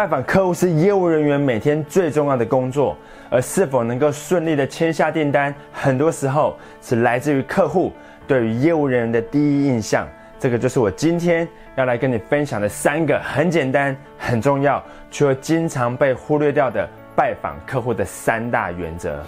拜访客户是业务人员每天最重要的工作，而是否能够顺利的签下订单，很多时候是来自于客户对于业务人员的第一印象。这个就是我今天要来跟你分享的三个很简单、很重要，却又经常被忽略掉的拜访客户的三大原则。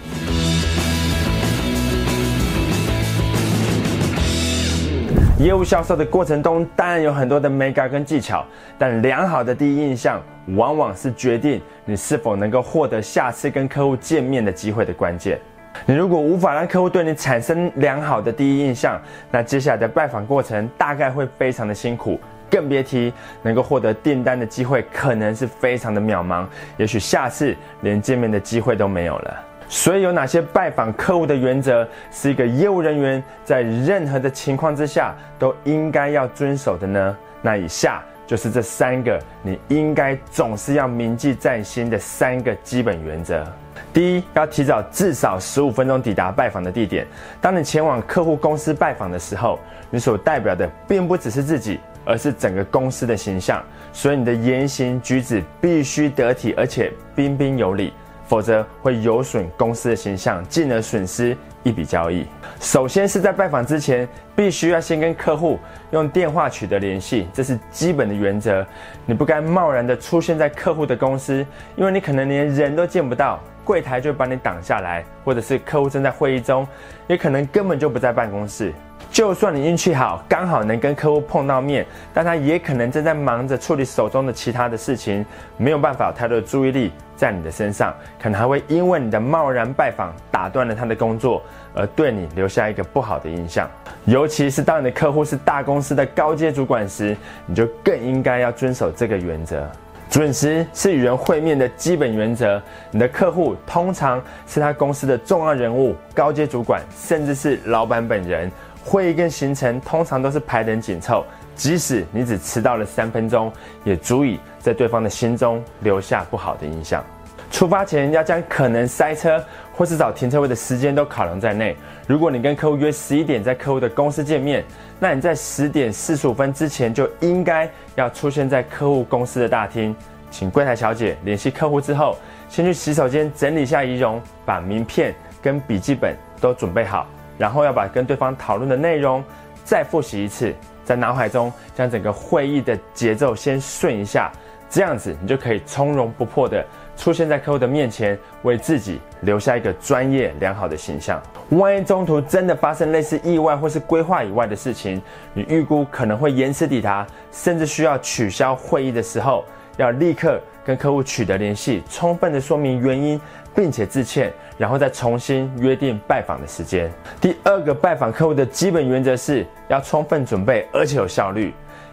业务销售的过程中，当然有很多的 mega 跟技巧，但良好的第一印象，往往是决定你是否能够获得下次跟客户见面的机会的关键。你如果无法让客户对你产生良好的第一印象，那接下来的拜访过程大概会非常的辛苦，更别提能够获得订单的机会，可能是非常的渺茫，也许下次连见面的机会都没有了。所以有哪些拜访客户的原则是一个业务人员在任何的情况之下都应该要遵守的呢？那以下就是这三个你应该总是要铭记在心的三个基本原则。第一，要提早至少十五分钟抵达拜访的地点。当你前往客户公司拜访的时候，你所代表的并不只是自己，而是整个公司的形象。所以你的言行举止必须得体，而且彬彬有礼。否则会有损公司的形象，进而损失一笔交易。首先是在拜访之前，必须要先跟客户用电话取得联系，这是基本的原则。你不该贸然的出现在客户的公司，因为你可能连人都见不到，柜台就把你挡下来，或者是客户正在会议中，也可能根本就不在办公室。就算你运气好，刚好能跟客户碰到面，但他也可能正在忙着处理手中的其他的事情，没有办法太多的注意力在你的身上，可能还会因为你的贸然拜访打断了他的工作，而对你留下一个不好的印象。尤其是当你的客户是大公司的高阶主管时，你就更应该要遵守这个原则。准时是与人会面的基本原则。你的客户通常是他公司的重要人物、高阶主管，甚至是老板本人。会议跟行程通常都是排得紧凑，即使你只迟到了三分钟，也足以在对方的心中留下不好的印象。出发前要将可能塞车或是找停车位的时间都考量在内。如果你跟客户约十一点在客户的公司见面，那你在十点四十五分之前就应该要出现在客户公司的大厅，请柜台小姐联系客户之后，先去洗手间整理一下仪容，把名片跟笔记本都准备好。然后要把跟对方讨论的内容再复习一次，在脑海中将整个会议的节奏先顺一下，这样子你就可以从容不迫的出现在客户的面前，为自己留下一个专业良好的形象。万一中途真的发生类似意外或是规划以外的事情，你预估可能会延迟抵达，甚至需要取消会议的时候，要立刻跟客户取得联系，充分的说明原因。并且致歉，然后再重新约定拜访的时间。第二个拜访客户的基本原则是要充分准备，而且有效率。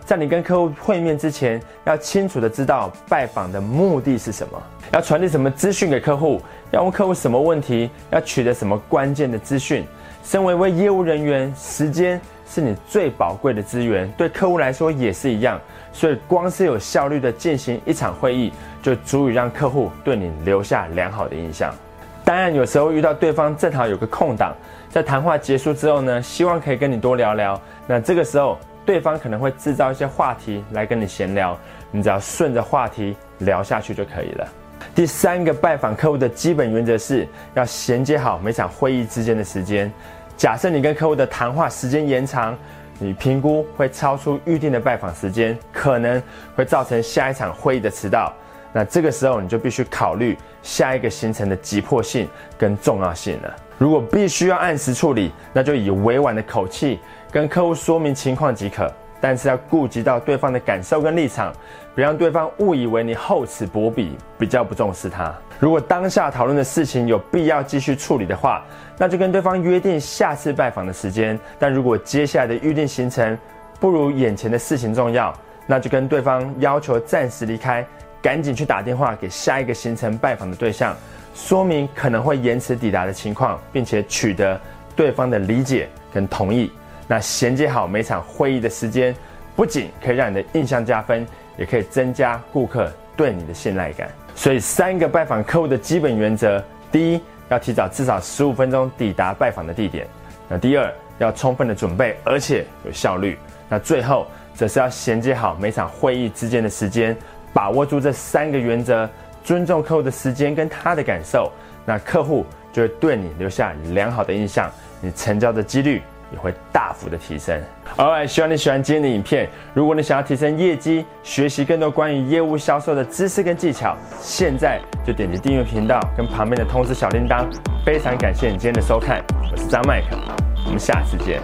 在你跟客户会面之前，要清楚的知道拜访的目的是什么，要传递什么资讯给客户，要问客户什么问题，要取得什么关键的资讯。身为一位业务人员，时间是你最宝贵的资源，对客户来说也是一样。所以，光是有效率的进行一场会议。就足以让客户对你留下良好的印象。当然，有时候遇到对方正好有个空档，在谈话结束之后呢，希望可以跟你多聊聊。那这个时候，对方可能会制造一些话题来跟你闲聊，你只要顺着话题聊下去就可以了。第三个拜访客户的基本原则是要衔接好每场会议之间的时间。假设你跟客户的谈话时间延长，你评估会超出预定的拜访时间，可能会造成下一场会议的迟到。那这个时候你就必须考虑下一个行程的急迫性跟重要性了。如果必须要按时处理，那就以委婉的口气跟客户说明情况即可。但是要顾及到对方的感受跟立场，别让对方误以为你厚此薄彼，比较不重视他。如果当下讨论的事情有必要继续处理的话，那就跟对方约定下次拜访的时间。但如果接下来的预定行程不如眼前的事情重要，那就跟对方要求暂时离开。赶紧去打电话给下一个行程拜访的对象，说明可能会延迟抵达的情况，并且取得对方的理解跟同意。那衔接好每场会议的时间，不仅可以让你的印象加分，也可以增加顾客对你的信赖感。所以，三个拜访客户的基本原则：第一，要提早至少十五分钟抵达拜访的地点；那第二，要充分的准备，而且有效率；那最后，则是要衔接好每场会议之间的时间。把握住这三个原则，尊重客户的时间跟他的感受，那客户就会对你留下良好的印象，你成交的几率也会大幅的提升。Alright，希望你喜欢今天的影片。如果你想要提升业绩，学习更多关于业务销售的知识跟技巧，现在就点击订阅频道跟旁边的通知小铃铛。非常感谢你今天的收看，我是张麦克，我们下次见。